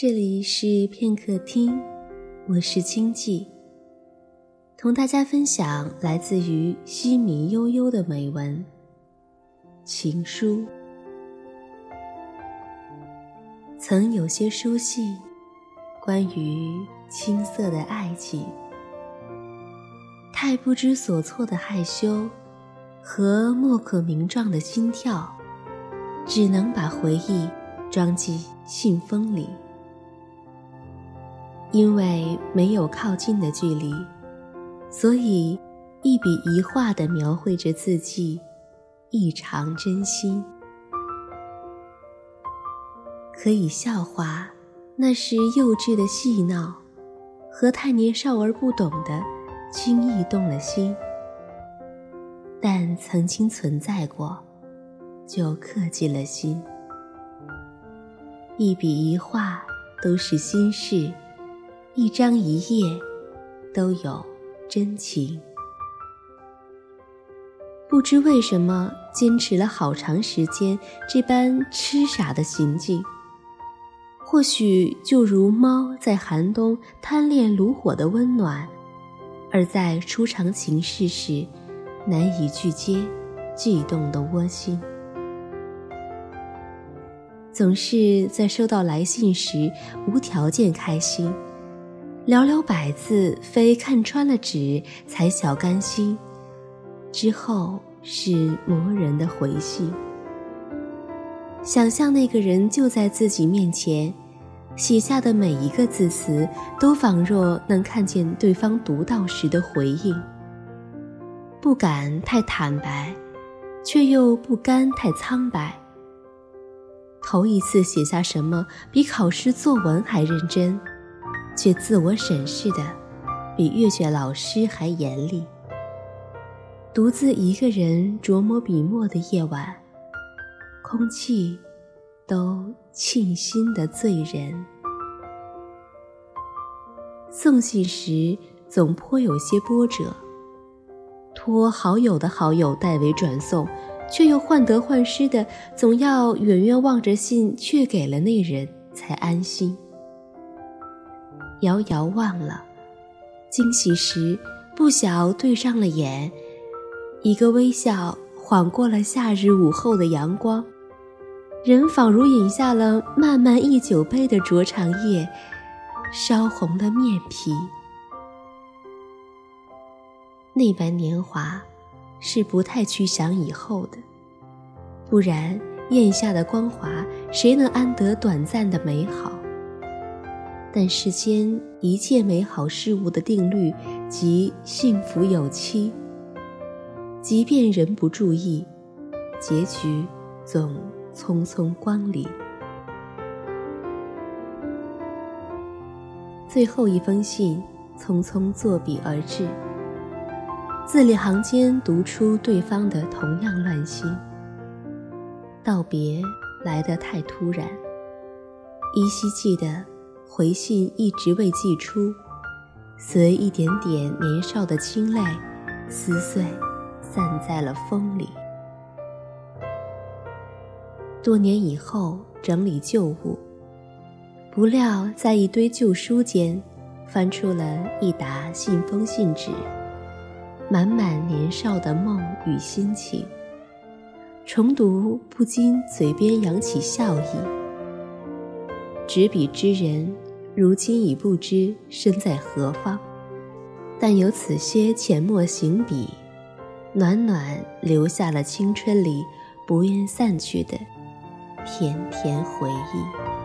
这里是片刻听，我是清寂，同大家分享来自于西米悠悠的美文《情书》。曾有些书信，关于青涩的爱情，太不知所措的害羞和莫可名状的心跳，只能把回忆装进信封里。因为没有靠近的距离，所以一笔一画地描绘着字迹，异常真心。可以笑话，那是幼稚的戏闹，和太年少而不懂的轻易动了心。但曾经存在过，就刻进了心。一笔一画都是心事。一张一页，都有真情。不知为什么，坚持了好长时间这般痴傻的行径。或许就如猫在寒冬贪恋炉火的温暖，而在初尝情事时难以拒接悸动的窝心。总是在收到来信时无条件开心。寥寥百字，非看穿了纸才晓甘心。之后是磨人的回信。想象那个人就在自己面前，写下的每一个字词，都仿若能看见对方读到时的回应。不敢太坦白，却又不甘太苍白。头一次写下什么，比考试作文还认真。却自我审视的，比阅卷老师还严厉。独自一个人琢磨笔墨的夜晚，空气都沁心的醉人。送信时总颇有些波折，托好友的好友代为转送，却又患得患失的，总要远远望着信却给了那人，才安心。遥遥望了，惊喜时不晓对上了眼，一个微笑晃过了夏日午后的阳光，人仿如饮下了漫漫一酒杯的灼肠液，烧红了面皮。那般年华，是不太去想以后的，不然咽下的光华，谁能安得短暂的美好？但世间一切美好事物的定律，即幸福有期。即便人不注意，结局总匆匆光临。最后一封信匆匆作笔而至，字里行间读出对方的同样乱心。道别来得太突然，依稀记得。回信一直未寄出，随一点点年少的清泪，撕碎，散在了风里。多年以后整理旧物，不料在一堆旧书间，翻出了一沓信封信纸，满满年少的梦与心情。重读不禁嘴边扬起笑意。执笔之人，如今已不知身在何方，但有此些浅墨行笔，暖暖留下了青春里不愿散去的甜甜回忆。